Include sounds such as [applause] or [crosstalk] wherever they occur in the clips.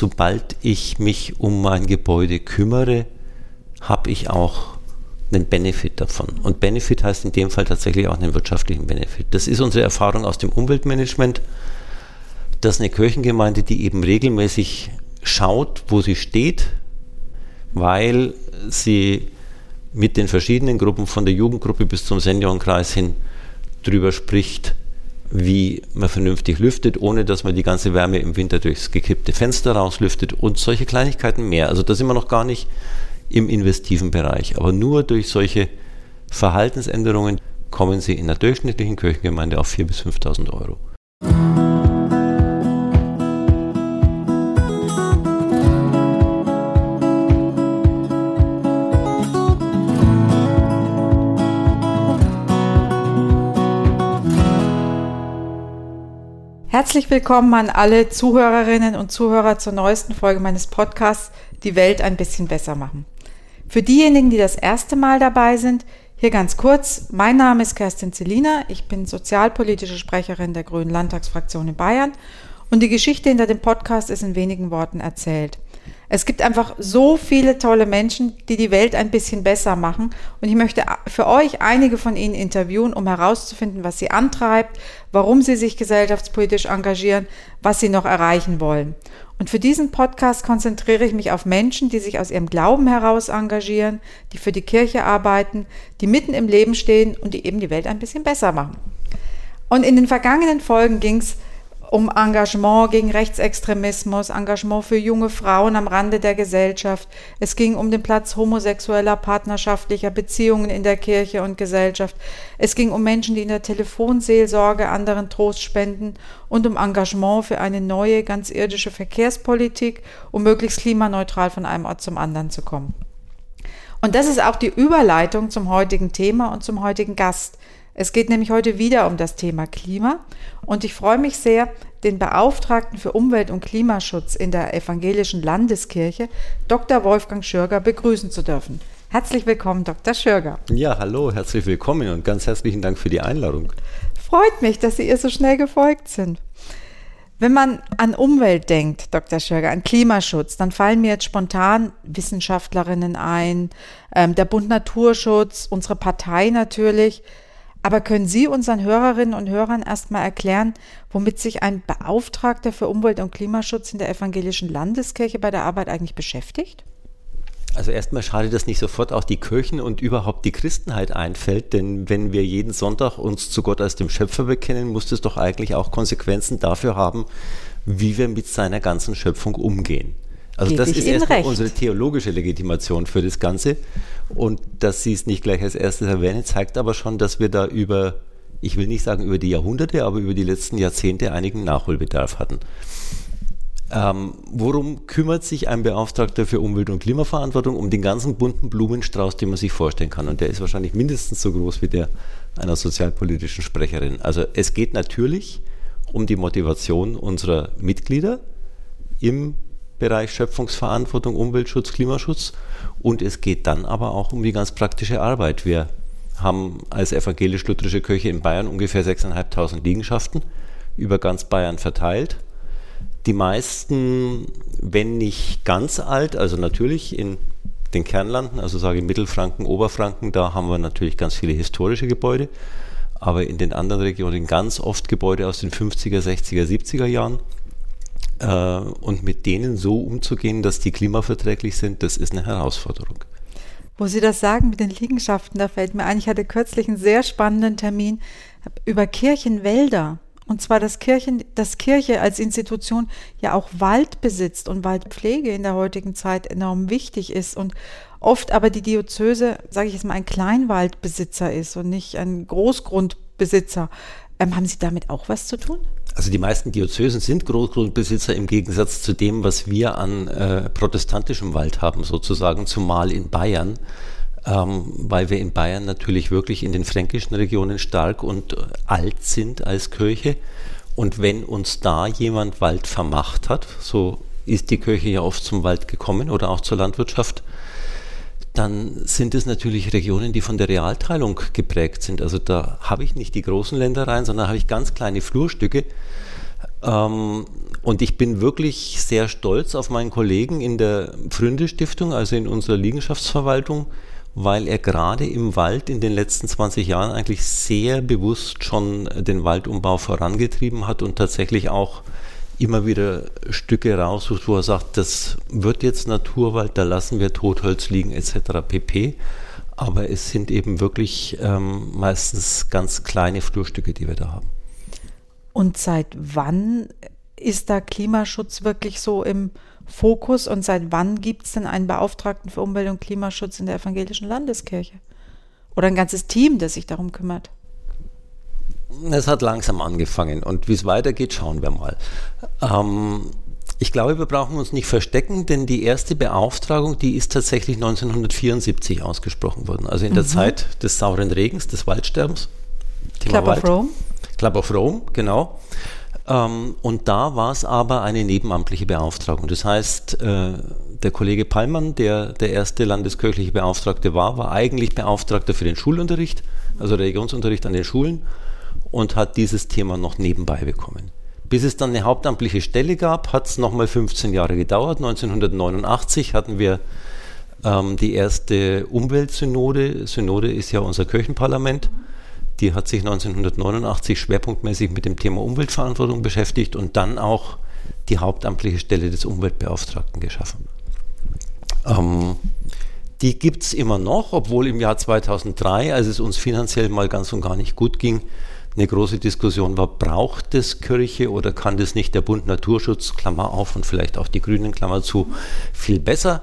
sobald ich mich um mein Gebäude kümmere, habe ich auch einen Benefit davon. Und Benefit heißt in dem Fall tatsächlich auch einen wirtschaftlichen Benefit. Das ist unsere Erfahrung aus dem Umweltmanagement, dass eine Kirchengemeinde, die eben regelmäßig schaut, wo sie steht, weil sie mit den verschiedenen Gruppen, von der Jugendgruppe bis zum Seniorenkreis hin, drüber spricht, wie man vernünftig lüftet, ohne dass man die ganze Wärme im Winter durchs gekippte Fenster rauslüftet und solche Kleinigkeiten mehr. Also da sind wir noch gar nicht im investiven Bereich. Aber nur durch solche Verhaltensänderungen kommen Sie in der durchschnittlichen Kirchengemeinde auf 4.000 bis 5.000 Euro. Herzlich willkommen an alle Zuhörerinnen und Zuhörer zur neuesten Folge meines Podcasts Die Welt ein bisschen besser machen. Für diejenigen, die das erste Mal dabei sind, hier ganz kurz. Mein Name ist Kerstin Zelina. Ich bin sozialpolitische Sprecherin der Grünen Landtagsfraktion in Bayern und die Geschichte hinter dem Podcast ist in wenigen Worten erzählt. Es gibt einfach so viele tolle Menschen, die die Welt ein bisschen besser machen. Und ich möchte für euch einige von ihnen interviewen, um herauszufinden, was sie antreibt, warum sie sich gesellschaftspolitisch engagieren, was sie noch erreichen wollen. Und für diesen Podcast konzentriere ich mich auf Menschen, die sich aus ihrem Glauben heraus engagieren, die für die Kirche arbeiten, die mitten im Leben stehen und die eben die Welt ein bisschen besser machen. Und in den vergangenen Folgen ging es um Engagement gegen Rechtsextremismus, Engagement für junge Frauen am Rande der Gesellschaft. Es ging um den Platz homosexueller, partnerschaftlicher Beziehungen in der Kirche und Gesellschaft. Es ging um Menschen, die in der Telefonseelsorge anderen Trost spenden und um Engagement für eine neue, ganz irdische Verkehrspolitik, um möglichst klimaneutral von einem Ort zum anderen zu kommen. Und das ist auch die Überleitung zum heutigen Thema und zum heutigen Gast. Es geht nämlich heute wieder um das Thema Klima und ich freue mich sehr, den Beauftragten für Umwelt- und Klimaschutz in der Evangelischen Landeskirche, Dr. Wolfgang Schürger, begrüßen zu dürfen. Herzlich willkommen, Dr. Schürger. Ja, hallo, herzlich willkommen und ganz herzlichen Dank für die Einladung. Freut mich, dass Sie ihr so schnell gefolgt sind. Wenn man an Umwelt denkt, Dr. Schürger, an Klimaschutz, dann fallen mir jetzt spontan Wissenschaftlerinnen ein, ähm, der Bund Naturschutz, unsere Partei natürlich. Aber können Sie unseren Hörerinnen und Hörern erstmal erklären, womit sich ein Beauftragter für Umwelt- und Klimaschutz in der evangelischen Landeskirche bei der Arbeit eigentlich beschäftigt? Also erstmal schade, dass nicht sofort auch die Kirchen und überhaupt die Christenheit einfällt, denn wenn wir jeden Sonntag uns zu Gott als dem Schöpfer bekennen, muss es doch eigentlich auch Konsequenzen dafür haben, wie wir mit seiner ganzen Schöpfung umgehen. Also das ist erstmal unsere theologische Legitimation für das Ganze. Und dass Sie es nicht gleich als erstes erwähnen, zeigt aber schon, dass wir da über, ich will nicht sagen über die Jahrhunderte, aber über die letzten Jahrzehnte einigen Nachholbedarf hatten. Ähm, worum kümmert sich ein Beauftragter für Umwelt- und Klimaverantwortung? Um den ganzen bunten Blumenstrauß, den man sich vorstellen kann. Und der ist wahrscheinlich mindestens so groß wie der einer sozialpolitischen Sprecherin. Also es geht natürlich um die Motivation unserer Mitglieder im Bereich Schöpfungsverantwortung, Umweltschutz, Klimaschutz. Und es geht dann aber auch um die ganz praktische Arbeit. Wir haben als evangelisch-lutherische Kirche in Bayern ungefähr 6.500 Liegenschaften über ganz Bayern verteilt. Die meisten, wenn nicht ganz alt, also natürlich in den Kernlanden, also sage ich Mittelfranken, Oberfranken, da haben wir natürlich ganz viele historische Gebäude, aber in den anderen Regionen ganz oft Gebäude aus den 50er, 60er, 70er Jahren äh, und mit denen so umzugehen, dass die klimaverträglich sind, das ist eine Herausforderung. Wo Sie das sagen mit den Liegenschaften, da fällt mir ein, ich hatte kürzlich einen sehr spannenden Termin über Kirchenwälder. Und zwar, dass, Kirchen, dass Kirche als Institution ja auch Wald besitzt und Waldpflege in der heutigen Zeit enorm wichtig ist und oft aber die Diözese, sage ich jetzt mal, ein Kleinwaldbesitzer ist und nicht ein Großgrundbesitzer. Ähm, haben Sie damit auch was zu tun? Also die meisten Diözesen sind Großgrundbesitzer im Gegensatz zu dem, was wir an äh, protestantischem Wald haben, sozusagen, zumal in Bayern, ähm, weil wir in Bayern natürlich wirklich in den fränkischen Regionen stark und äh, alt sind als Kirche. Und wenn uns da jemand Wald vermacht hat, so ist die Kirche ja oft zum Wald gekommen oder auch zur Landwirtschaft, dann sind es natürlich Regionen, die von der Realteilung geprägt sind. Also da habe ich nicht die großen Ländereien, sondern habe ich ganz kleine Flurstücke. Ähm, und ich bin wirklich sehr stolz auf meinen Kollegen in der Fründe Stiftung, also in unserer Liegenschaftsverwaltung, weil er gerade im Wald in den letzten 20 Jahren eigentlich sehr bewusst schon den Waldumbau vorangetrieben hat und tatsächlich auch immer wieder Stücke raussucht, wo er sagt, das wird jetzt Naturwald, da lassen wir Totholz liegen etc. pp. Aber es sind eben wirklich ähm, meistens ganz kleine Flurstücke, die wir da haben. Und seit wann ist da Klimaschutz wirklich so im Fokus und seit wann gibt es denn einen Beauftragten für Umwelt und Klimaschutz in der evangelischen Landeskirche? Oder ein ganzes Team, das sich darum kümmert? Es hat langsam angefangen und wie es weitergeht, schauen wir mal. Ähm, ich glaube, wir brauchen uns nicht verstecken, denn die erste Beauftragung, die ist tatsächlich 1974 ausgesprochen worden. Also in der mhm. Zeit des sauren Regens, des Waldsterbens. Club Wald. of Rome. Club of Rome, genau. Ähm, und da war es aber eine nebenamtliche Beauftragung. Das heißt, äh, der Kollege Pallmann, der der erste landeskirchliche Beauftragte war, war eigentlich Beauftragter für den Schulunterricht, also Religionsunterricht an den Schulen und hat dieses Thema noch nebenbei bekommen. Bis es dann eine hauptamtliche Stelle gab, hat es nochmal 15 Jahre gedauert. 1989 hatten wir ähm, die erste Umweltsynode. Synode ist ja unser Kirchenparlament. Die hat sich 1989 schwerpunktmäßig mit dem Thema Umweltverantwortung beschäftigt und dann auch die hauptamtliche Stelle des Umweltbeauftragten geschaffen. Ähm, die gibt es immer noch, obwohl im Jahr 2003, als es uns finanziell mal ganz und gar nicht gut ging, eine große Diskussion war, braucht es Kirche oder kann das nicht der Bund Naturschutz, Klammer auf und vielleicht auch die Grünen, Klammer zu, viel besser?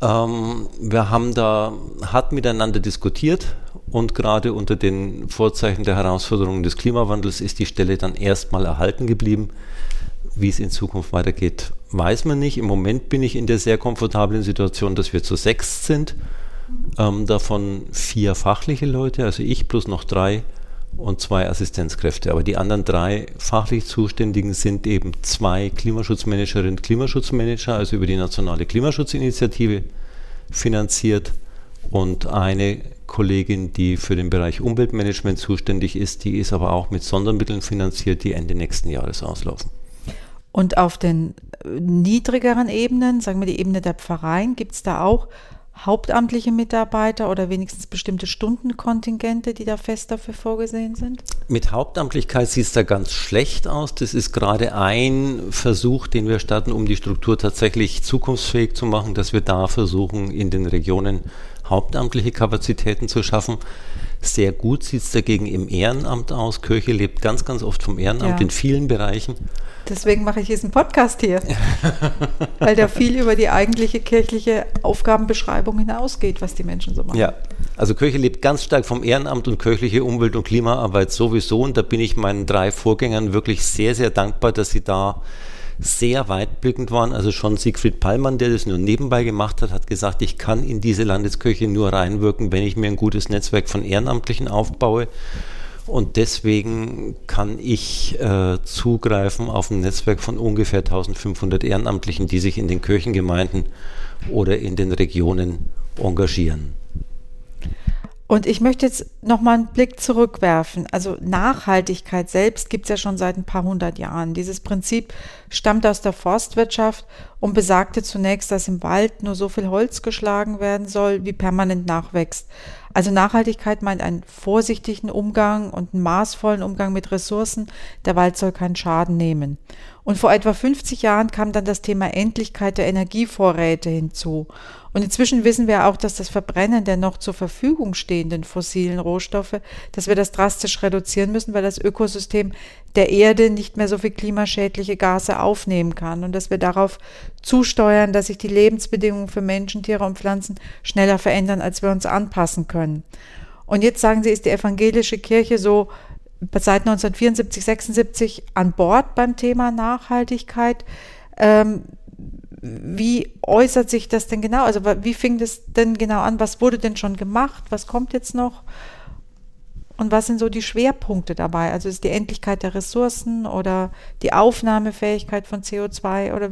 Ähm, wir haben da hart miteinander diskutiert und gerade unter den Vorzeichen der Herausforderungen des Klimawandels ist die Stelle dann erstmal erhalten geblieben. Wie es in Zukunft weitergeht, weiß man nicht. Im Moment bin ich in der sehr komfortablen Situation, dass wir zu sechs sind. Ähm, davon vier fachliche Leute, also ich plus noch drei und zwei Assistenzkräfte. Aber die anderen drei fachlich Zuständigen sind eben zwei Klimaschutzmanagerinnen und Klimaschutzmanager, also über die Nationale Klimaschutzinitiative finanziert und eine Kollegin, die für den Bereich Umweltmanagement zuständig ist, die ist aber auch mit Sondermitteln finanziert, die Ende nächsten Jahres auslaufen. Und auf den niedrigeren Ebenen, sagen wir die Ebene der Pfarreien, gibt es da auch hauptamtliche Mitarbeiter oder wenigstens bestimmte Stundenkontingente, die da fest dafür vorgesehen sind? Mit Hauptamtlichkeit sieht es da ganz schlecht aus. Das ist gerade ein Versuch, den wir starten, um die Struktur tatsächlich zukunftsfähig zu machen, dass wir da versuchen, in den Regionen hauptamtliche Kapazitäten zu schaffen. Sehr gut sieht es dagegen im Ehrenamt aus. Kirche lebt ganz, ganz oft vom Ehrenamt ja. in vielen Bereichen. Deswegen mache ich diesen Podcast hier, [laughs] weil der viel über die eigentliche kirchliche Aufgabenbeschreibung hinausgeht, was die Menschen so machen. Ja, also Kirche lebt ganz stark vom Ehrenamt und kirchliche Umwelt- und Klimaarbeit sowieso. Und da bin ich meinen drei Vorgängern wirklich sehr, sehr dankbar, dass sie da sehr weitblickend waren. Also schon Siegfried Pallmann, der das nur nebenbei gemacht hat, hat gesagt, ich kann in diese Landeskirche nur reinwirken, wenn ich mir ein gutes Netzwerk von Ehrenamtlichen aufbaue. Und deswegen kann ich äh, zugreifen auf ein Netzwerk von ungefähr 1500 Ehrenamtlichen, die sich in den Kirchengemeinden oder in den Regionen engagieren. Und ich möchte jetzt nochmal einen Blick zurückwerfen. Also Nachhaltigkeit selbst gibt es ja schon seit ein paar hundert Jahren. Dieses Prinzip stammt aus der Forstwirtschaft und besagte zunächst, dass im Wald nur so viel Holz geschlagen werden soll, wie permanent nachwächst. Also Nachhaltigkeit meint einen vorsichtigen Umgang und einen maßvollen Umgang mit Ressourcen. Der Wald soll keinen Schaden nehmen. Und vor etwa 50 Jahren kam dann das Thema Endlichkeit der Energievorräte hinzu. Und inzwischen wissen wir auch, dass das Verbrennen der noch zur Verfügung stehenden fossilen Rohstoffe, dass wir das drastisch reduzieren müssen, weil das Ökosystem der Erde nicht mehr so viel klimaschädliche Gase aufnehmen kann und dass wir darauf zusteuern, dass sich die Lebensbedingungen für Menschen, Tiere und Pflanzen schneller verändern, als wir uns anpassen können. Und jetzt sagen Sie, ist die evangelische Kirche so seit 1974, 76 an Bord beim Thema Nachhaltigkeit. Ähm, wie äußert sich das denn genau? Also wie fing das denn genau an? Was wurde denn schon gemacht? Was kommt jetzt noch? Und was sind so die Schwerpunkte dabei? Also ist die Endlichkeit der Ressourcen oder die Aufnahmefähigkeit von CO2 oder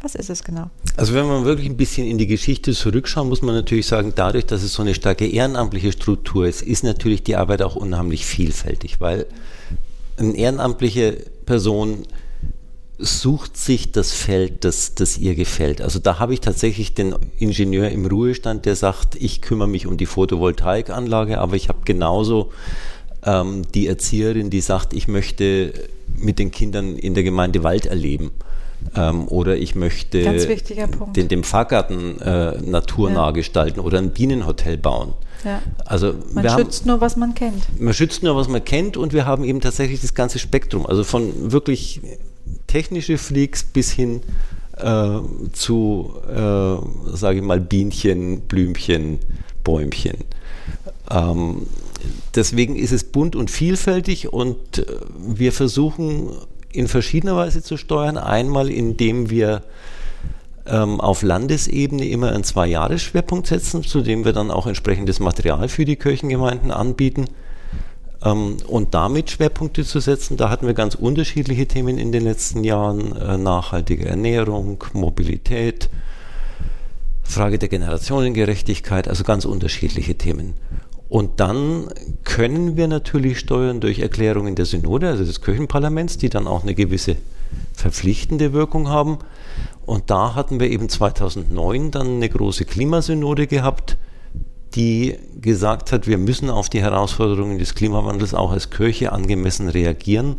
was ist es genau? Also wenn man wirklich ein bisschen in die Geschichte zurückschaut, muss man natürlich sagen, dadurch, dass es so eine starke ehrenamtliche Struktur ist, ist natürlich die Arbeit auch unheimlich vielfältig, weil eine ehrenamtliche Person sucht sich das Feld, das, das ihr gefällt. Also da habe ich tatsächlich den Ingenieur im Ruhestand, der sagt, ich kümmere mich um die Photovoltaikanlage, aber ich habe genauso ähm, die Erzieherin, die sagt, ich möchte mit den Kindern in der Gemeinde Wald erleben. Ähm, oder ich möchte den, den Fahrgarten äh, naturnah ja. gestalten oder ein Bienenhotel bauen. Ja. Also man schützt haben, nur, was man kennt. Man schützt nur, was man kennt und wir haben eben tatsächlich das ganze Spektrum. Also von wirklich technische Freaks bis hin äh, zu, äh, sage ich mal, Bienchen, Blümchen, Bäumchen. Ähm, deswegen ist es bunt und vielfältig und äh, wir versuchen in verschiedener Weise zu steuern. Einmal, indem wir ähm, auf Landesebene immer einen Zwei-Jahres-Schwerpunkt setzen, zu dem wir dann auch entsprechendes Material für die Kirchengemeinden anbieten. Ähm, und damit Schwerpunkte zu setzen, da hatten wir ganz unterschiedliche Themen in den letzten Jahren. Äh, nachhaltige Ernährung, Mobilität, Frage der Generationengerechtigkeit, also ganz unterschiedliche Themen. Und dann können wir natürlich steuern durch Erklärungen der Synode, also des Kirchenparlaments, die dann auch eine gewisse verpflichtende Wirkung haben. Und da hatten wir eben 2009 dann eine große Klimasynode gehabt, die gesagt hat, wir müssen auf die Herausforderungen des Klimawandels auch als Kirche angemessen reagieren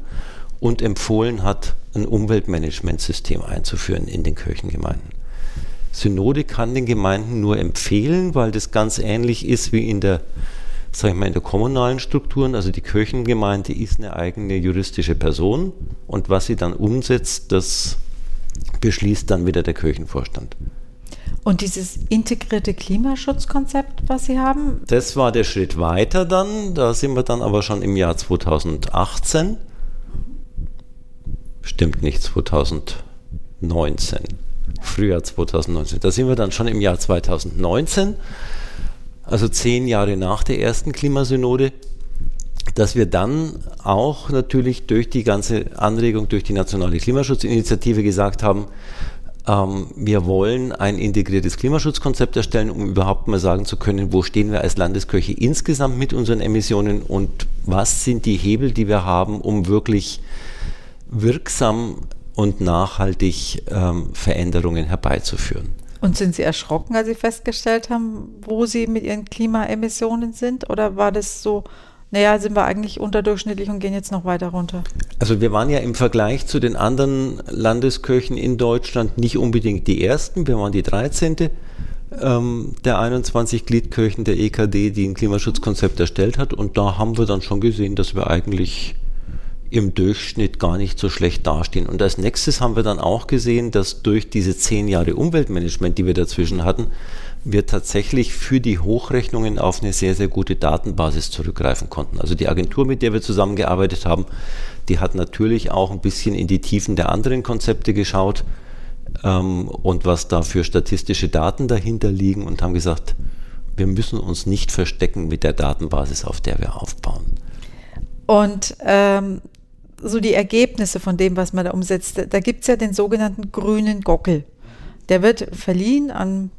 und empfohlen hat, ein Umweltmanagementsystem einzuführen in den Kirchengemeinden. Synode kann den Gemeinden nur empfehlen, weil das ganz ähnlich ist wie in der, sag ich mal, in der kommunalen Strukturen. Also die Kirchengemeinde ist eine eigene juristische Person und was sie dann umsetzt, das beschließt dann wieder der Kirchenvorstand. Und dieses integrierte Klimaschutzkonzept, was Sie haben? Das war der Schritt weiter dann. Da sind wir dann aber schon im Jahr 2018. Stimmt nicht, 2019. Frühjahr 2019. Da sind wir dann schon im Jahr 2019, also zehn Jahre nach der ersten Klimasynode, dass wir dann auch natürlich durch die ganze Anregung, durch die nationale Klimaschutzinitiative gesagt haben, wir wollen ein integriertes Klimaschutzkonzept erstellen, um überhaupt mal sagen zu können, wo stehen wir als Landeskirche insgesamt mit unseren Emissionen und was sind die Hebel, die wir haben, um wirklich wirksam und nachhaltig ähm, Veränderungen herbeizuführen. Und sind Sie erschrocken, als Sie festgestellt haben, wo Sie mit Ihren Klimaemissionen sind? Oder war das so, naja, sind wir eigentlich unterdurchschnittlich und gehen jetzt noch weiter runter. Also wir waren ja im Vergleich zu den anderen Landeskirchen in Deutschland nicht unbedingt die ersten, wir waren die 13. Ähm, der 21 Gliedkirchen der EKD, die ein Klimaschutzkonzept erstellt hat. Und da haben wir dann schon gesehen, dass wir eigentlich im Durchschnitt gar nicht so schlecht dastehen. Und als nächstes haben wir dann auch gesehen, dass durch diese zehn Jahre Umweltmanagement, die wir dazwischen hatten, wir tatsächlich für die Hochrechnungen auf eine sehr, sehr gute Datenbasis zurückgreifen konnten. Also die Agentur, mit der wir zusammengearbeitet haben, die hat natürlich auch ein bisschen in die Tiefen der anderen Konzepte geschaut ähm, und was da für statistische Daten dahinter liegen und haben gesagt, wir müssen uns nicht verstecken mit der Datenbasis, auf der wir aufbauen. Und ähm, so die Ergebnisse von dem, was man da umsetzt, da gibt es ja den sogenannten grünen Gockel. Der wird verliehen an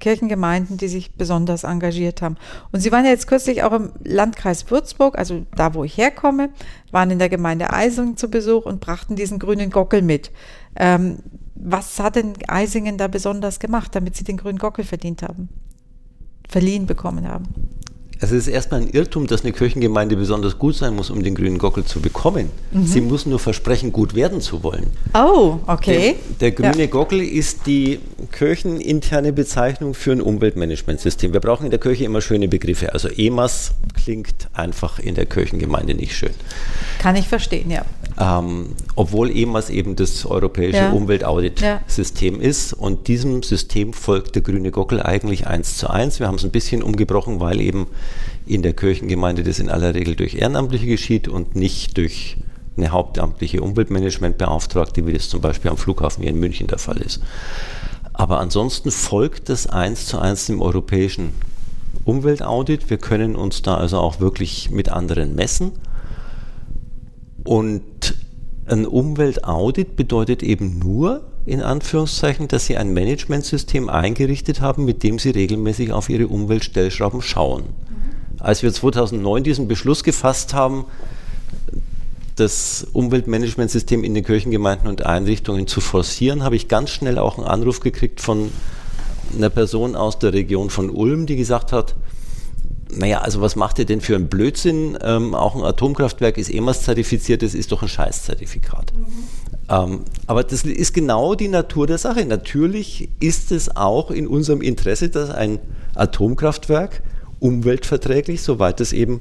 Kirchengemeinden, die sich besonders engagiert haben. Und Sie waren ja jetzt kürzlich auch im Landkreis Würzburg, also da, wo ich herkomme, waren in der Gemeinde Eisingen zu Besuch und brachten diesen grünen Gockel mit. Ähm, was hat denn Eisingen da besonders gemacht, damit Sie den grünen Gockel verdient haben, verliehen bekommen haben? Es ist erstmal ein Irrtum, dass eine Kirchengemeinde besonders gut sein muss, um den grünen Gockel zu bekommen. Mhm. Sie muss nur versprechen, gut werden zu wollen. Oh, okay. Der, der grüne ja. Gockel ist die kircheninterne Bezeichnung für ein Umweltmanagementsystem. Wir brauchen in der Kirche immer schöne Begriffe. Also EMAS klingt einfach in der Kirchengemeinde nicht schön. Kann ich verstehen, ja. Ähm, obwohl EMAS eben das europäische ja. Umweltaudit-System ja. ist. Und diesem System folgt der grüne Gockel eigentlich eins zu eins. Wir haben es ein bisschen umgebrochen, weil eben in der Kirchengemeinde das in aller Regel durch Ehrenamtliche geschieht und nicht durch eine hauptamtliche Umweltmanagementbeauftragte, wie das zum Beispiel am Flughafen hier in München der Fall ist. Aber ansonsten folgt das eins zu eins dem europäischen Umweltaudit. Wir können uns da also auch wirklich mit anderen messen. Und ein Umweltaudit bedeutet eben nur, in Anführungszeichen, dass Sie ein Managementsystem eingerichtet haben, mit dem Sie regelmäßig auf Ihre Umweltstellschrauben schauen. Mhm. Als wir 2009 diesen Beschluss gefasst haben, das Umweltmanagementsystem in den Kirchengemeinden und Einrichtungen zu forcieren, habe ich ganz schnell auch einen Anruf gekriegt von einer Person aus der Region von Ulm, die gesagt hat, naja, also was macht ihr denn für einen Blödsinn? Ähm, auch ein Atomkraftwerk ist EMAS zertifiziert, das ist doch ein Scheißzertifikat. Mhm. Ähm, aber das ist genau die Natur der Sache. Natürlich ist es auch in unserem Interesse, dass ein Atomkraftwerk umweltverträglich, soweit es eben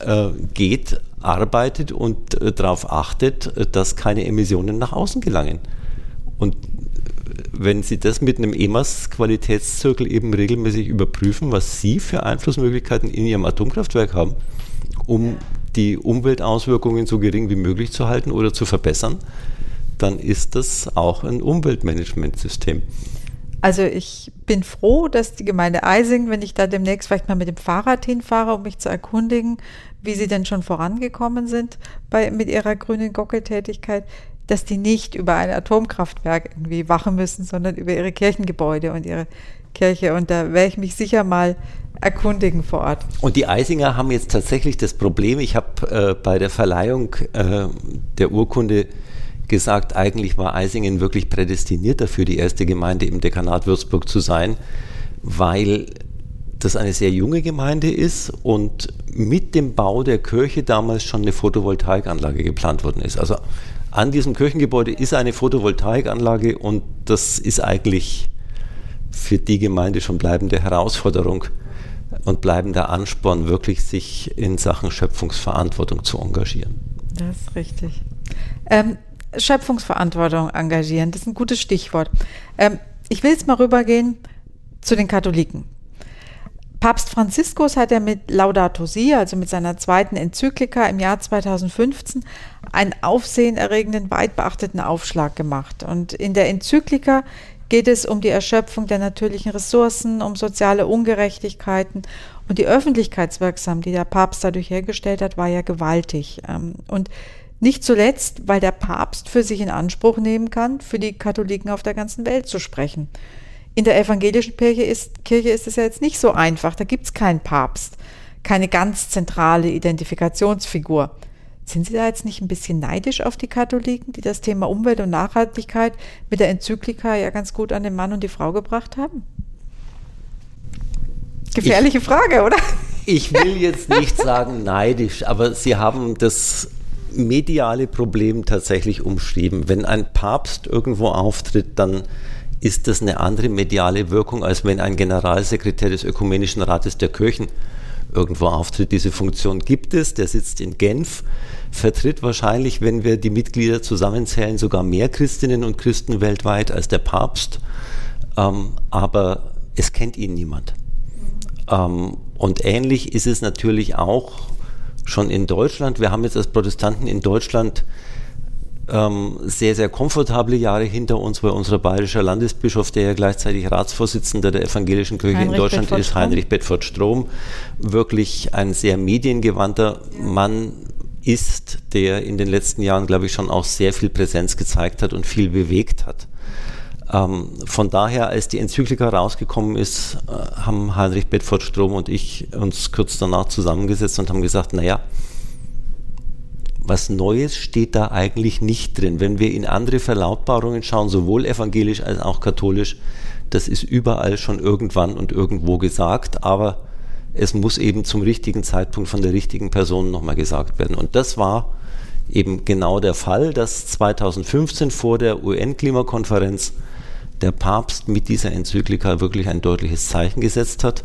äh, geht, arbeitet und äh, darauf achtet, äh, dass keine Emissionen nach außen gelangen. Und wenn Sie das mit einem EMAS-Qualitätszirkel eben regelmäßig überprüfen, was Sie für Einflussmöglichkeiten in Ihrem Atomkraftwerk haben, um die Umweltauswirkungen so gering wie möglich zu halten oder zu verbessern, dann ist das auch ein Umweltmanagementsystem. Also ich bin froh, dass die Gemeinde Eising, wenn ich da demnächst vielleicht mal mit dem Fahrrad hinfahre, um mich zu erkundigen, wie sie denn schon vorangekommen sind bei, mit ihrer grünen Gockeltätigkeit, dass die nicht über ein Atomkraftwerk irgendwie wachen müssen, sondern über ihre Kirchengebäude und ihre Kirche. Und da werde ich mich sicher mal erkundigen vor Ort. Und die Eisinger haben jetzt tatsächlich das Problem, ich habe äh, bei der Verleihung äh, der Urkunde gesagt, eigentlich war Eisingen wirklich prädestiniert dafür, die erste Gemeinde im Dekanat Würzburg zu sein, weil das eine sehr junge Gemeinde ist und mit dem Bau der Kirche damals schon eine Photovoltaikanlage geplant worden ist. Also an diesem Kirchengebäude ist eine Photovoltaikanlage und das ist eigentlich für die Gemeinde schon bleibende Herausforderung und bleibender Ansporn, wirklich sich in Sachen Schöpfungsverantwortung zu engagieren. Das ist richtig. Ähm, Schöpfungsverantwortung engagieren, das ist ein gutes Stichwort. Ähm, ich will jetzt mal rübergehen zu den Katholiken. Papst Franziskus hat ja mit Laudato Si, also mit seiner zweiten Enzyklika im Jahr 2015, einen aufsehenerregenden, weit beachteten Aufschlag gemacht. Und in der Enzyklika geht es um die Erschöpfung der natürlichen Ressourcen, um soziale Ungerechtigkeiten und die Öffentlichkeitswirksam, die der Papst dadurch hergestellt hat, war ja gewaltig. Ähm, und nicht zuletzt, weil der Papst für sich in Anspruch nehmen kann, für die Katholiken auf der ganzen Welt zu sprechen. In der evangelischen Kirche ist, Kirche ist es ja jetzt nicht so einfach. Da gibt es keinen Papst, keine ganz zentrale Identifikationsfigur. Sind Sie da jetzt nicht ein bisschen neidisch auf die Katholiken, die das Thema Umwelt und Nachhaltigkeit mit der Enzyklika ja ganz gut an den Mann und die Frau gebracht haben? Gefährliche ich, Frage, oder? Ich will jetzt nicht sagen neidisch, aber Sie haben das mediale Problem tatsächlich umschrieben. Wenn ein Papst irgendwo auftritt, dann ist das eine andere mediale Wirkung, als wenn ein Generalsekretär des Ökumenischen Rates der Kirchen irgendwo auftritt. Diese Funktion gibt es, der sitzt in Genf, vertritt wahrscheinlich, wenn wir die Mitglieder zusammenzählen, sogar mehr Christinnen und Christen weltweit als der Papst, ähm, aber es kennt ihn niemand. Ähm, und ähnlich ist es natürlich auch schon in Deutschland. Wir haben jetzt als Protestanten in Deutschland ähm, sehr, sehr komfortable Jahre hinter uns, weil unser bayerischer Landesbischof, der ja gleichzeitig Ratsvorsitzender der evangelischen Kirche Heinrich in Deutschland Bedford ist, Heinrich Bedford Strom, wirklich ein sehr mediengewandter Mann ist, der in den letzten Jahren, glaube ich, schon auch sehr viel Präsenz gezeigt hat und viel bewegt hat. Ähm, von daher, als die Enzyklika rausgekommen ist, äh, haben Heinrich Bedford Strom und ich uns kurz danach zusammengesetzt und haben gesagt, naja, was Neues steht da eigentlich nicht drin. Wenn wir in andere Verlautbarungen schauen, sowohl evangelisch als auch katholisch, das ist überall schon irgendwann und irgendwo gesagt, aber es muss eben zum richtigen Zeitpunkt von der richtigen Person nochmal gesagt werden. Und das war eben genau der Fall, dass 2015 vor der UN-Klimakonferenz der Papst mit dieser Enzyklika wirklich ein deutliches Zeichen gesetzt hat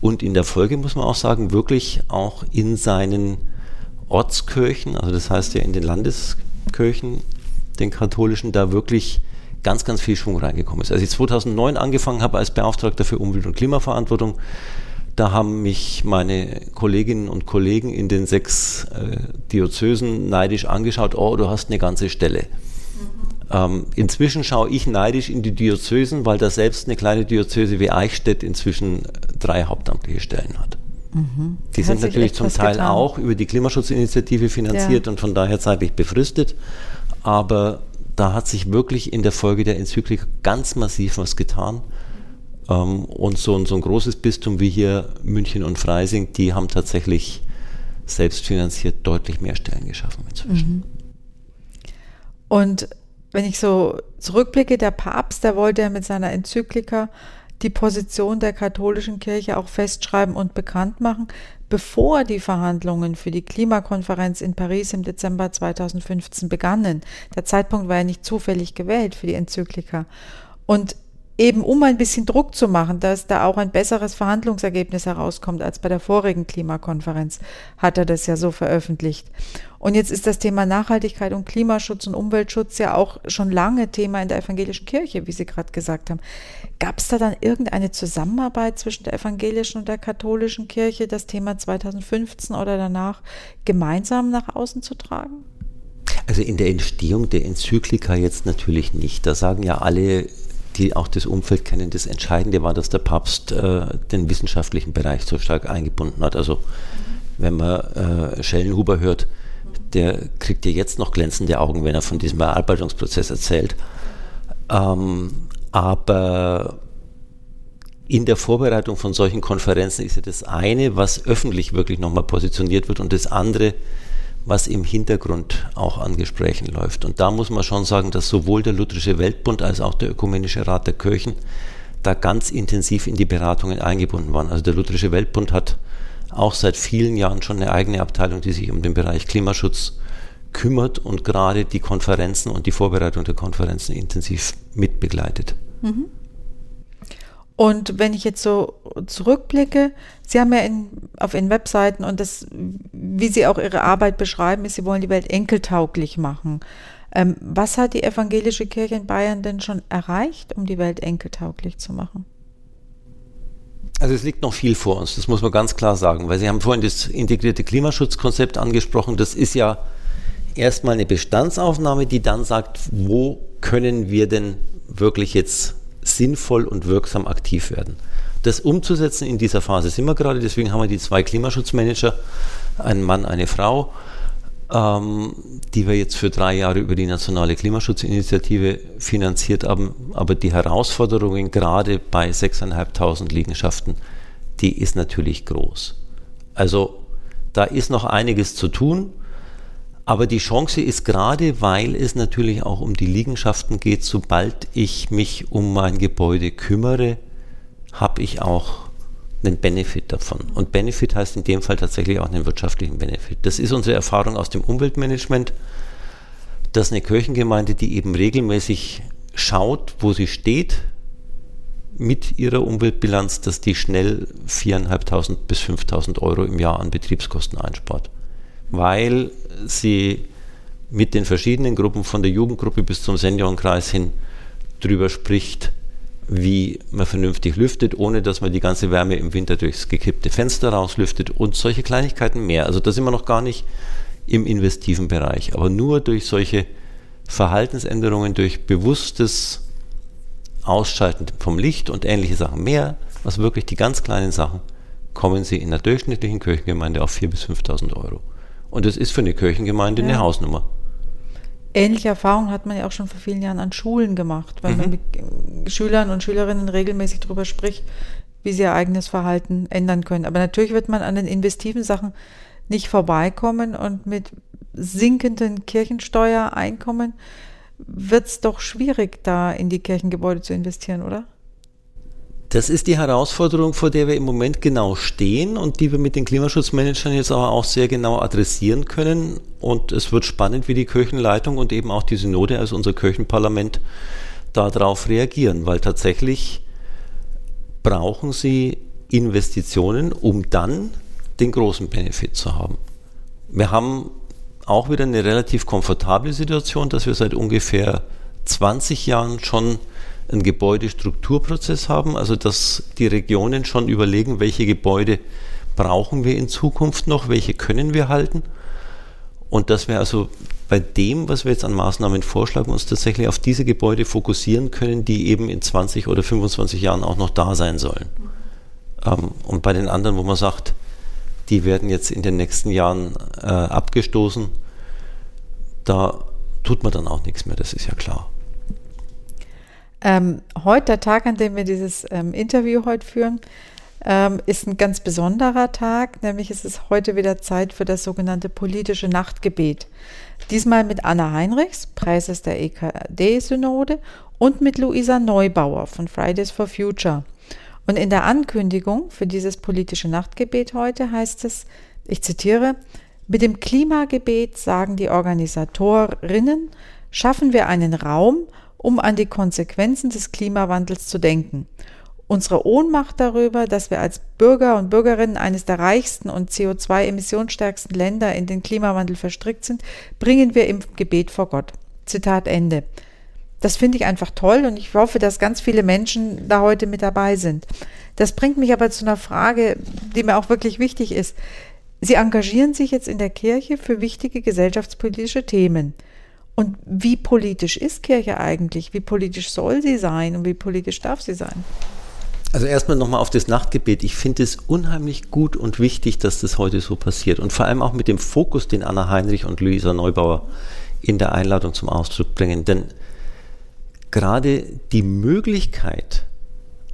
und in der Folge muss man auch sagen, wirklich auch in seinen Ortskirchen, also das heißt ja in den Landeskirchen, den katholischen, da wirklich ganz, ganz viel Schwung reingekommen ist. Als ich 2009 angefangen habe als Beauftragter für Umwelt- und Klimaverantwortung, da haben mich meine Kolleginnen und Kollegen in den sechs äh, Diözesen neidisch angeschaut, oh, du hast eine ganze Stelle. Ähm, inzwischen schaue ich neidisch in die Diözesen, weil da selbst eine kleine Diözese wie Eichstätt inzwischen drei hauptamtliche Stellen hat. Mhm. Die sind natürlich zum Teil getan. auch über die Klimaschutzinitiative finanziert ja. und von daher zeitlich befristet. Aber da hat sich wirklich in der Folge der Enzyklik ganz massiv was getan. Ähm, und so, so ein großes Bistum wie hier München und Freising, die haben tatsächlich selbstfinanziert deutlich mehr Stellen geschaffen inzwischen. Mhm. Und wenn ich so zurückblicke, der Papst, der wollte ja mit seiner Enzyklika die Position der katholischen Kirche auch festschreiben und bekannt machen, bevor die Verhandlungen für die Klimakonferenz in Paris im Dezember 2015 begannen. Der Zeitpunkt war ja nicht zufällig gewählt für die Enzyklika. Und eben um ein bisschen Druck zu machen, dass da auch ein besseres Verhandlungsergebnis herauskommt als bei der vorigen Klimakonferenz, hat er das ja so veröffentlicht. Und jetzt ist das Thema Nachhaltigkeit und Klimaschutz und Umweltschutz ja auch schon lange Thema in der evangelischen Kirche, wie Sie gerade gesagt haben. Gab es da dann irgendeine Zusammenarbeit zwischen der evangelischen und der katholischen Kirche, das Thema 2015 oder danach gemeinsam nach außen zu tragen? Also in der Entstehung der Enzyklika jetzt natürlich nicht. Da sagen ja alle die auch das Umfeld kennen, das Entscheidende war, dass der Papst äh, den wissenschaftlichen Bereich so stark eingebunden hat. Also wenn man äh, Schellenhuber hört, der kriegt ja jetzt noch glänzende Augen, wenn er von diesem Erarbeitungsprozess erzählt. Ähm, aber in der Vorbereitung von solchen Konferenzen ist ja das eine, was öffentlich wirklich nochmal positioniert wird und das andere, was im Hintergrund auch an Gesprächen läuft. Und da muss man schon sagen, dass sowohl der Lutherische Weltbund als auch der Ökumenische Rat der Kirchen da ganz intensiv in die Beratungen eingebunden waren. Also der Lutherische Weltbund hat auch seit vielen Jahren schon eine eigene Abteilung, die sich um den Bereich Klimaschutz kümmert und gerade die Konferenzen und die Vorbereitung der Konferenzen intensiv mitbegleitet. Mhm. Und wenn ich jetzt so zurückblicke, Sie haben ja in, auf Ihren Webseiten und das, wie Sie auch Ihre Arbeit beschreiben, ist, Sie wollen die Welt enkeltauglich machen. Ähm, was hat die evangelische Kirche in Bayern denn schon erreicht, um die Welt enkeltauglich zu machen? Also es liegt noch viel vor uns, das muss man ganz klar sagen, weil Sie haben vorhin das integrierte Klimaschutzkonzept angesprochen. Das ist ja erstmal eine Bestandsaufnahme, die dann sagt, wo können wir denn wirklich jetzt sinnvoll und wirksam aktiv werden. Das umzusetzen in dieser Phase sind wir gerade, deswegen haben wir die zwei Klimaschutzmanager, einen Mann, eine Frau, ähm, die wir jetzt für drei Jahre über die nationale Klimaschutzinitiative finanziert haben. Aber die Herausforderungen gerade bei 6.500 Liegenschaften, die ist natürlich groß. Also da ist noch einiges zu tun. Aber die Chance ist gerade, weil es natürlich auch um die Liegenschaften geht, sobald ich mich um mein Gebäude kümmere, habe ich auch einen Benefit davon. Und Benefit heißt in dem Fall tatsächlich auch einen wirtschaftlichen Benefit. Das ist unsere Erfahrung aus dem Umweltmanagement, dass eine Kirchengemeinde, die eben regelmäßig schaut, wo sie steht mit ihrer Umweltbilanz, dass die schnell 4.500 bis 5.000 Euro im Jahr an Betriebskosten einspart weil sie mit den verschiedenen Gruppen von der Jugendgruppe bis zum Seniorenkreis hin drüber spricht, wie man vernünftig lüftet, ohne dass man die ganze Wärme im Winter durchs gekippte Fenster rauslüftet und solche Kleinigkeiten mehr. Also da sind wir noch gar nicht im investiven Bereich, aber nur durch solche Verhaltensänderungen, durch bewusstes Ausschalten vom Licht und ähnliche Sachen mehr, was wirklich die ganz kleinen Sachen, kommen sie in der durchschnittlichen Kirchengemeinde auf 4.000 bis 5.000 Euro. Und das ist für eine Kirchengemeinde ja. eine Hausnummer. Ähnliche Erfahrungen hat man ja auch schon vor vielen Jahren an Schulen gemacht, weil mhm. man mit Schülern und Schülerinnen regelmäßig darüber spricht, wie sie ihr eigenes Verhalten ändern können. Aber natürlich wird man an den investiven Sachen nicht vorbeikommen und mit sinkenden Kirchensteuereinkommen wird es doch schwierig, da in die Kirchengebäude zu investieren, oder? Das ist die Herausforderung, vor der wir im Moment genau stehen und die wir mit den Klimaschutzmanagern jetzt aber auch sehr genau adressieren können. Und es wird spannend, wie die Kirchenleitung und eben auch die Synode, also unser Kirchenparlament, darauf reagieren, weil tatsächlich brauchen sie Investitionen, um dann den großen Benefit zu haben. Wir haben auch wieder eine relativ komfortable Situation, dass wir seit ungefähr 20 Jahren schon einen Gebäudestrukturprozess haben, also dass die Regionen schon überlegen, welche Gebäude brauchen wir in Zukunft noch, welche können wir halten und dass wir also bei dem, was wir jetzt an Maßnahmen vorschlagen, uns tatsächlich auf diese Gebäude fokussieren können, die eben in 20 oder 25 Jahren auch noch da sein sollen. Ähm, und bei den anderen, wo man sagt, die werden jetzt in den nächsten Jahren äh, abgestoßen, da tut man dann auch nichts mehr, das ist ja klar. Ähm, heute, der Tag, an dem wir dieses ähm, Interview heute führen, ähm, ist ein ganz besonderer Tag, nämlich es ist heute wieder Zeit für das sogenannte politische Nachtgebet. Diesmal mit Anna Heinrichs, Preises der EKD-Synode, und mit Luisa Neubauer von Fridays for Future. Und in der Ankündigung für dieses politische Nachtgebet heute heißt es, ich zitiere, mit dem Klimagebet sagen die Organisatorinnen, schaffen wir einen Raum, um an die Konsequenzen des Klimawandels zu denken. Unsere Ohnmacht darüber, dass wir als Bürger und Bürgerinnen eines der reichsten und CO2-emissionsstärksten Länder in den Klimawandel verstrickt sind, bringen wir im Gebet vor Gott. Zitat Ende. Das finde ich einfach toll und ich hoffe, dass ganz viele Menschen da heute mit dabei sind. Das bringt mich aber zu einer Frage, die mir auch wirklich wichtig ist. Sie engagieren sich jetzt in der Kirche für wichtige gesellschaftspolitische Themen. Und wie politisch ist Kirche eigentlich? Wie politisch soll sie sein und wie politisch darf sie sein? Also erstmal nochmal auf das Nachtgebet. Ich finde es unheimlich gut und wichtig, dass das heute so passiert. Und vor allem auch mit dem Fokus, den Anna Heinrich und Luisa Neubauer in der Einladung zum Ausdruck bringen. Denn gerade die Möglichkeit,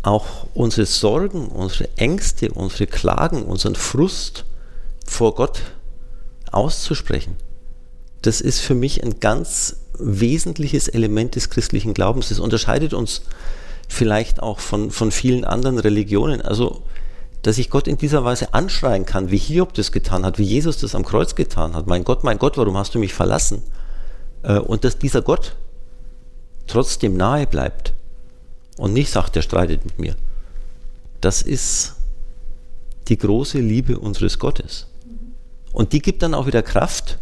auch unsere Sorgen, unsere Ängste, unsere Klagen, unseren Frust vor Gott auszusprechen, das ist für mich ein ganz wesentliches Element des christlichen Glaubens. Das unterscheidet uns vielleicht auch von, von vielen anderen Religionen. Also, dass ich Gott in dieser Weise anschreien kann, wie Hiob das getan hat, wie Jesus das am Kreuz getan hat. Mein Gott, mein Gott, warum hast du mich verlassen? Äh, und dass dieser Gott trotzdem nahe bleibt und nicht sagt, er streitet mit mir. Das ist die große Liebe unseres Gottes. Und die gibt dann auch wieder Kraft,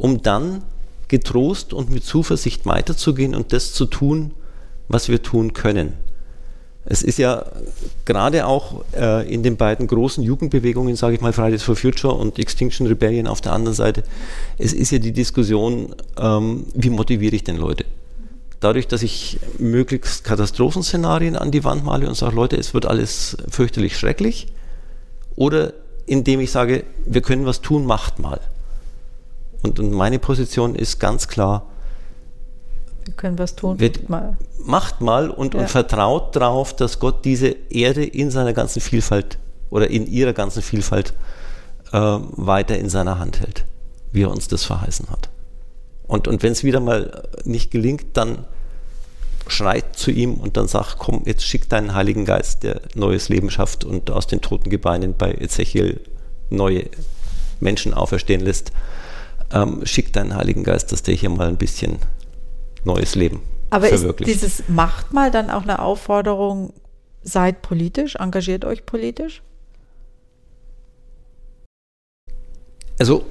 um dann getrost und mit Zuversicht weiterzugehen und das zu tun, was wir tun können. Es ist ja gerade auch äh, in den beiden großen Jugendbewegungen, sage ich mal, Fridays for Future und Extinction Rebellion auf der anderen Seite, es ist ja die Diskussion, ähm, wie motiviere ich denn Leute? Dadurch, dass ich möglichst Katastrophenszenarien an die Wand male und sage, Leute, es wird alles fürchterlich schrecklich, oder indem ich sage, wir können was tun, macht mal. Und, und meine Position ist ganz klar, wir können was tun. Wird, mal. Macht mal und, ja. und vertraut darauf, dass Gott diese Erde in seiner ganzen Vielfalt oder in ihrer ganzen Vielfalt äh, weiter in seiner Hand hält, wie er uns das verheißen hat. Und, und wenn es wieder mal nicht gelingt, dann schreit zu ihm und dann sagt, komm, jetzt schick deinen Heiligen Geist, der neues Leben schafft und aus den toten Gebeinen bei Ezechiel neue Menschen auferstehen lässt. Ähm, schick deinen Heiligen Geist, dass der hier mal ein bisschen neues Leben Aber ist dieses Macht mal dann auch eine Aufforderung, seid politisch, engagiert euch politisch? Also,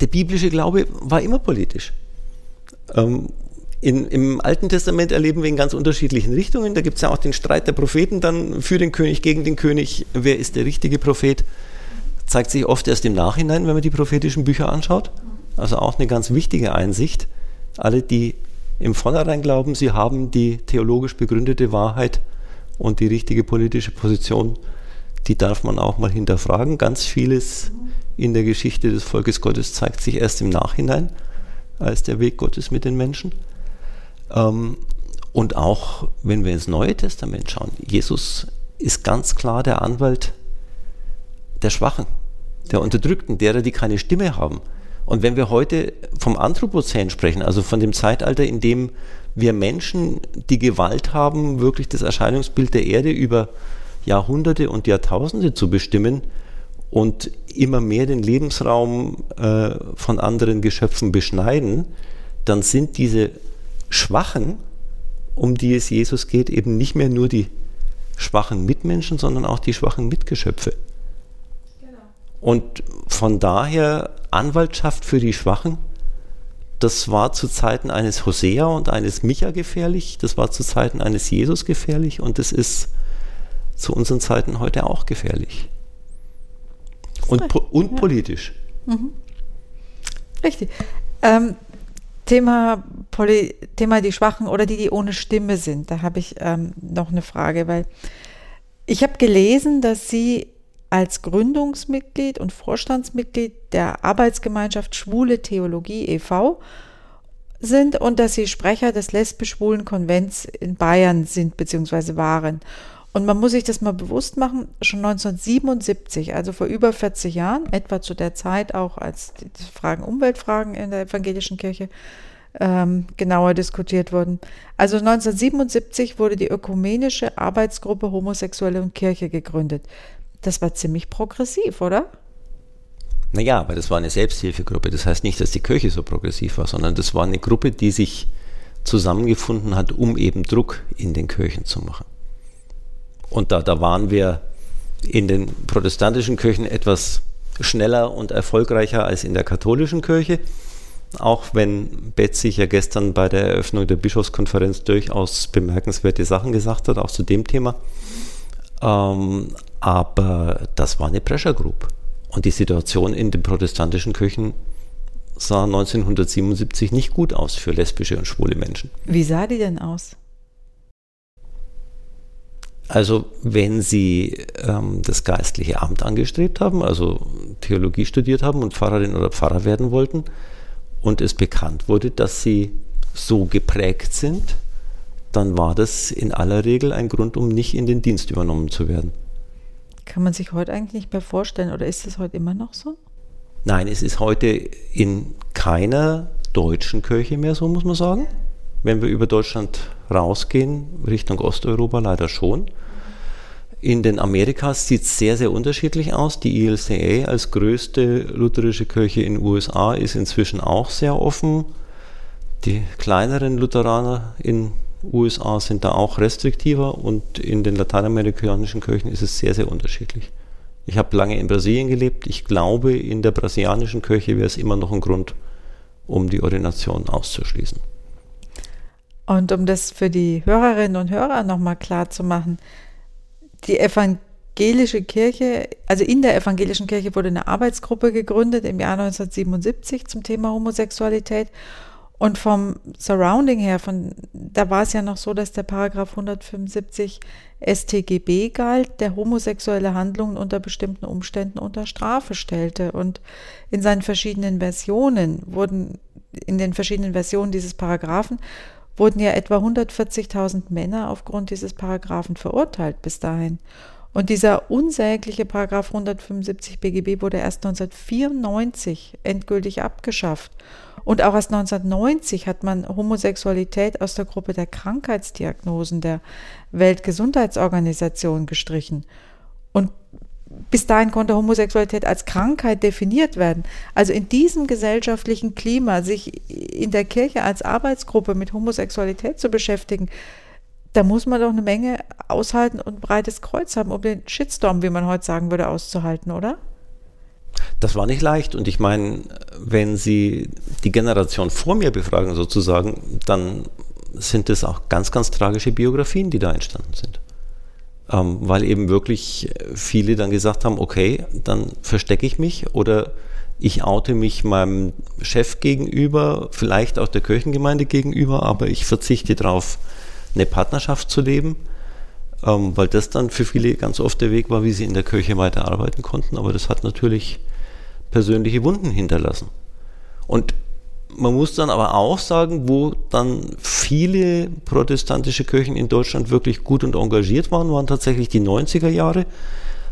der biblische Glaube war immer politisch. Ähm, in, Im Alten Testament erleben wir in ganz unterschiedlichen Richtungen. Da gibt es ja auch den Streit der Propheten dann für den König, gegen den König. Wer ist der richtige Prophet? Zeigt sich oft erst im Nachhinein, wenn man die prophetischen Bücher anschaut. Also auch eine ganz wichtige Einsicht. Alle, die im Vornherein glauben, sie haben die theologisch begründete Wahrheit und die richtige politische Position, die darf man auch mal hinterfragen. Ganz vieles in der Geschichte des Volkes Gottes zeigt sich erst im Nachhinein als der Weg Gottes mit den Menschen. Ähm, und auch wenn wir ins Neue Testament schauen, Jesus ist ganz klar der Anwalt der Schwachen, der Unterdrückten, derer, die keine Stimme haben. Und wenn wir heute vom Anthropozän sprechen, also von dem Zeitalter, in dem wir Menschen die Gewalt haben, wirklich das Erscheinungsbild der Erde über Jahrhunderte und Jahrtausende zu bestimmen und immer mehr den Lebensraum äh, von anderen Geschöpfen beschneiden, dann sind diese Schwachen, um die es Jesus geht, eben nicht mehr nur die schwachen Mitmenschen, sondern auch die schwachen Mitgeschöpfe. Und von daher Anwaltschaft für die Schwachen. Das war zu Zeiten eines Hosea und eines Micha gefährlich, das war zu Zeiten eines Jesus gefährlich und das ist zu unseren Zeiten heute auch gefährlich. Und, und ja. politisch. Mhm. Richtig. Ähm, Thema, Poli Thema die Schwachen oder die, die ohne Stimme sind. Da habe ich ähm, noch eine Frage, weil ich habe gelesen, dass Sie als Gründungsmitglied und Vorstandsmitglied der Arbeitsgemeinschaft Schwule Theologie e.V. sind und dass sie Sprecher des lesbisch-schwulen Konvents in Bayern sind bzw. waren. Und man muss sich das mal bewusst machen, schon 1977, also vor über 40 Jahren, etwa zu der Zeit auch, als die Fragen Umweltfragen in der evangelischen Kirche ähm, genauer diskutiert wurden. Also 1977 wurde die Ökumenische Arbeitsgruppe Homosexuelle und Kirche gegründet. Das war ziemlich progressiv, oder? Naja, aber das war eine Selbsthilfegruppe. Das heißt nicht, dass die Kirche so progressiv war, sondern das war eine Gruppe, die sich zusammengefunden hat, um eben Druck in den Kirchen zu machen. Und da, da waren wir in den protestantischen Kirchen etwas schneller und erfolgreicher als in der katholischen Kirche. Auch wenn Betz sich ja gestern bei der Eröffnung der Bischofskonferenz durchaus bemerkenswerte Sachen gesagt hat, auch zu dem Thema. Ähm, aber das war eine Pressure Group. Und die Situation in den protestantischen Kirchen sah 1977 nicht gut aus für lesbische und schwule Menschen. Wie sah die denn aus? Also wenn Sie ähm, das geistliche Amt angestrebt haben, also Theologie studiert haben und Pfarrerin oder Pfarrer werden wollten und es bekannt wurde, dass Sie so geprägt sind, dann war das in aller Regel ein Grund, um nicht in den Dienst übernommen zu werden. Kann man sich heute eigentlich nicht mehr vorstellen oder ist es heute immer noch so? Nein, es ist heute in keiner deutschen Kirche mehr so, muss man sagen. Wenn wir über Deutschland rausgehen, Richtung Osteuropa leider schon. In den Amerikas sieht es sehr, sehr unterschiedlich aus. Die ELCA als größte lutherische Kirche in den USA ist inzwischen auch sehr offen. Die kleineren Lutheraner in USA sind da auch restriktiver und in den lateinamerikanischen Kirchen ist es sehr, sehr unterschiedlich. Ich habe lange in Brasilien gelebt. Ich glaube, in der brasilianischen Kirche wäre es immer noch ein Grund, um die Ordination auszuschließen. Und um das für die Hörerinnen und Hörer nochmal klar zu machen, die evangelische Kirche, also in der evangelischen Kirche wurde eine Arbeitsgruppe gegründet im Jahr 1977 zum Thema Homosexualität. Und vom Surrounding her, von, da war es ja noch so, dass der Paragraph 175 StGB galt, der homosexuelle Handlungen unter bestimmten Umständen unter Strafe stellte. Und in seinen verschiedenen Versionen wurden, in den verschiedenen Versionen dieses Paragraphen wurden ja etwa 140.000 Männer aufgrund dieses Paragraphen verurteilt bis dahin. Und dieser unsägliche Paragraph 175 BGB wurde erst 1994 endgültig abgeschafft. Und auch erst 1990 hat man Homosexualität aus der Gruppe der Krankheitsdiagnosen der Weltgesundheitsorganisation gestrichen. Und bis dahin konnte Homosexualität als Krankheit definiert werden. Also in diesem gesellschaftlichen Klima, sich in der Kirche als Arbeitsgruppe mit Homosexualität zu beschäftigen, da muss man doch eine Menge aushalten und breites Kreuz haben, um den Shitstorm, wie man heute sagen würde, auszuhalten, oder? Das war nicht leicht. Und ich meine, wenn Sie die Generation vor mir befragen, sozusagen, dann sind es auch ganz, ganz tragische Biografien, die da entstanden sind. Ähm, weil eben wirklich viele dann gesagt haben, okay, dann verstecke ich mich oder ich oute mich meinem Chef gegenüber, vielleicht auch der Kirchengemeinde gegenüber, aber ich verzichte darauf, eine Partnerschaft zu leben ähm, weil das dann für viele ganz oft der Weg war, wie sie in der Kirche weiterarbeiten konnten. Aber das hat natürlich persönliche Wunden hinterlassen. Und man muss dann aber auch sagen, wo dann viele protestantische Kirchen in Deutschland wirklich gut und engagiert waren, waren tatsächlich die 90er Jahre.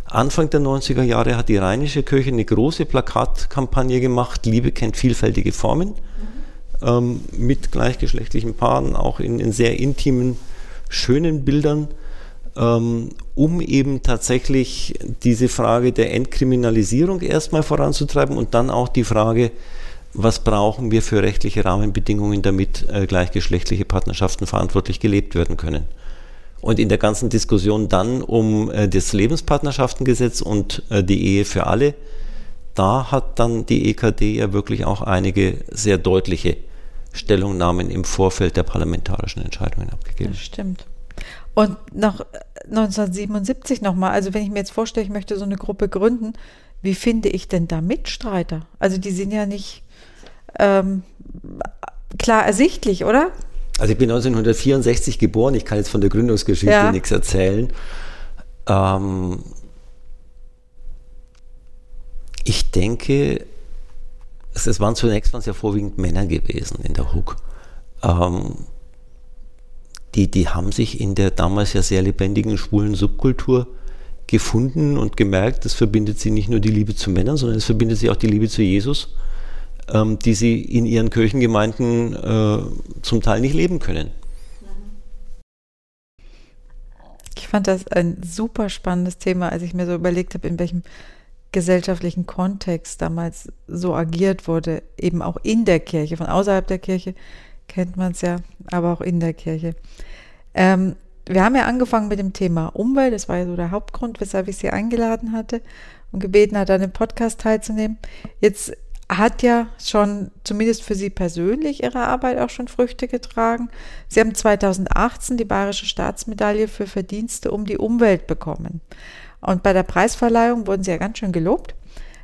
Anfang der 90er Jahre hat die Rheinische Kirche eine große Plakatkampagne gemacht, Liebe kennt vielfältige Formen, mhm. ähm, mit gleichgeschlechtlichen Paaren, auch in, in sehr intimen, schönen Bildern um eben tatsächlich diese Frage der Entkriminalisierung erstmal voranzutreiben und dann auch die Frage, was brauchen wir für rechtliche Rahmenbedingungen, damit äh, gleichgeschlechtliche Partnerschaften verantwortlich gelebt werden können. Und in der ganzen Diskussion dann um äh, das Lebenspartnerschaftengesetz und äh, die Ehe für alle, da hat dann die EKD ja wirklich auch einige sehr deutliche Stellungnahmen im Vorfeld der parlamentarischen Entscheidungen abgegeben. Das stimmt. Und nach 1977 nochmal, also wenn ich mir jetzt vorstelle, ich möchte so eine Gruppe gründen, wie finde ich denn da Mitstreiter? Also die sind ja nicht ähm, klar ersichtlich, oder? Also ich bin 1964 geboren, ich kann jetzt von der Gründungsgeschichte ja. nichts erzählen. Ähm, ich denke, es, waren zunächst waren es ja vorwiegend Männer gewesen in der HUK. Ähm, die, die haben sich in der damals ja sehr lebendigen schwulen Subkultur gefunden und gemerkt, es verbindet sie nicht nur die Liebe zu Männern, sondern es verbindet sie auch die Liebe zu Jesus, ähm, die sie in ihren Kirchengemeinden äh, zum Teil nicht leben können. Ich fand das ein super spannendes Thema, als ich mir so überlegt habe, in welchem gesellschaftlichen Kontext damals so agiert wurde, eben auch in der Kirche. Von außerhalb der Kirche kennt man es ja, aber auch in der Kirche. Ähm, wir haben ja angefangen mit dem Thema Umwelt, das war ja so der Hauptgrund, weshalb ich Sie eingeladen hatte und gebeten hat, an dem Podcast teilzunehmen. Jetzt hat ja schon, zumindest für Sie persönlich, Ihre Arbeit auch schon Früchte getragen. Sie haben 2018 die Bayerische Staatsmedaille für Verdienste um die Umwelt bekommen. Und bei der Preisverleihung wurden Sie ja ganz schön gelobt.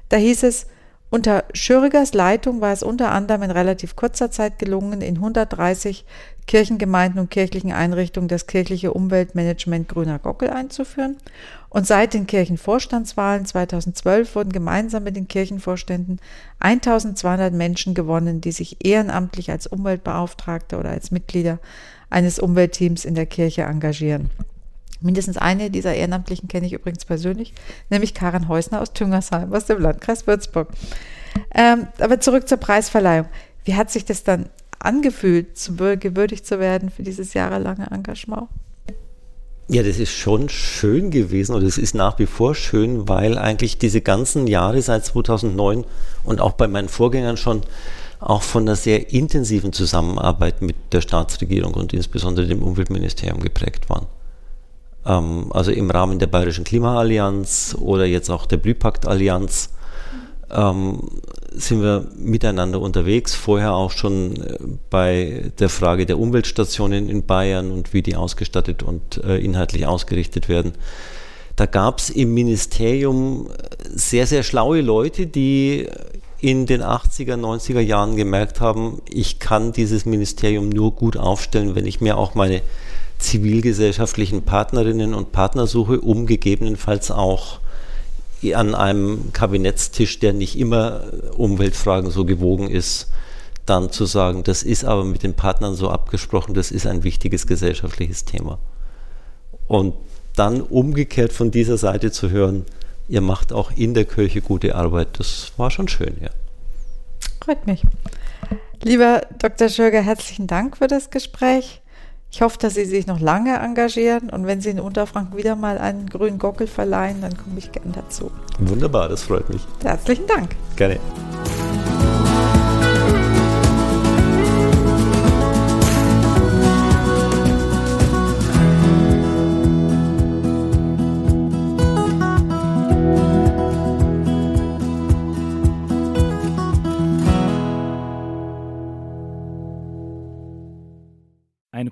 Da hieß es, unter Schürgers Leitung war es unter anderem in relativ kurzer Zeit gelungen, in 130 Kirchengemeinden und kirchlichen Einrichtungen das kirchliche Umweltmanagement Grüner Gockel einzuführen. Und seit den Kirchenvorstandswahlen 2012 wurden gemeinsam mit den Kirchenvorständen 1200 Menschen gewonnen, die sich ehrenamtlich als Umweltbeauftragte oder als Mitglieder eines Umweltteams in der Kirche engagieren. Mindestens eine dieser Ehrenamtlichen kenne ich übrigens persönlich, nämlich Karin Heusner aus Tüngersheim aus dem Landkreis Würzburg. Ähm, aber zurück zur Preisverleihung. Wie hat sich das dann angefühlt, gewürdigt zu werden für dieses jahrelange Engagement? Ja, das ist schon schön gewesen und es ist nach wie vor schön, weil eigentlich diese ganzen Jahre seit 2009 und auch bei meinen Vorgängern schon auch von einer sehr intensiven Zusammenarbeit mit der Staatsregierung und insbesondere dem Umweltministerium geprägt waren. Ähm, also im Rahmen der Bayerischen Klimaallianz oder jetzt auch der Blühpakt-Allianz ähm, sind wir miteinander unterwegs. Vorher auch schon äh, bei der Frage der Umweltstationen in Bayern und wie die ausgestattet und äh, inhaltlich ausgerichtet werden. Da gab es im Ministerium sehr, sehr schlaue Leute, die in den 80er, 90er Jahren gemerkt haben, ich kann dieses Ministerium nur gut aufstellen, wenn ich mir auch meine zivilgesellschaftlichen Partnerinnen und Partner suche, um gegebenenfalls auch an einem Kabinettstisch, der nicht immer Umweltfragen so gewogen ist, dann zu sagen, das ist aber mit den Partnern so abgesprochen, das ist ein wichtiges gesellschaftliches Thema. Und dann umgekehrt von dieser Seite zu hören, ihr macht auch in der Kirche gute Arbeit, das war schon schön, ja. Freut mich. Lieber Dr. Schörger, herzlichen Dank für das Gespräch. Ich hoffe, dass Sie sich noch lange engagieren und wenn Sie in Unterfranken wieder mal einen grünen Gockel verleihen, dann komme ich gern dazu. Wunderbar, das freut mich. Herzlichen Dank. Gerne.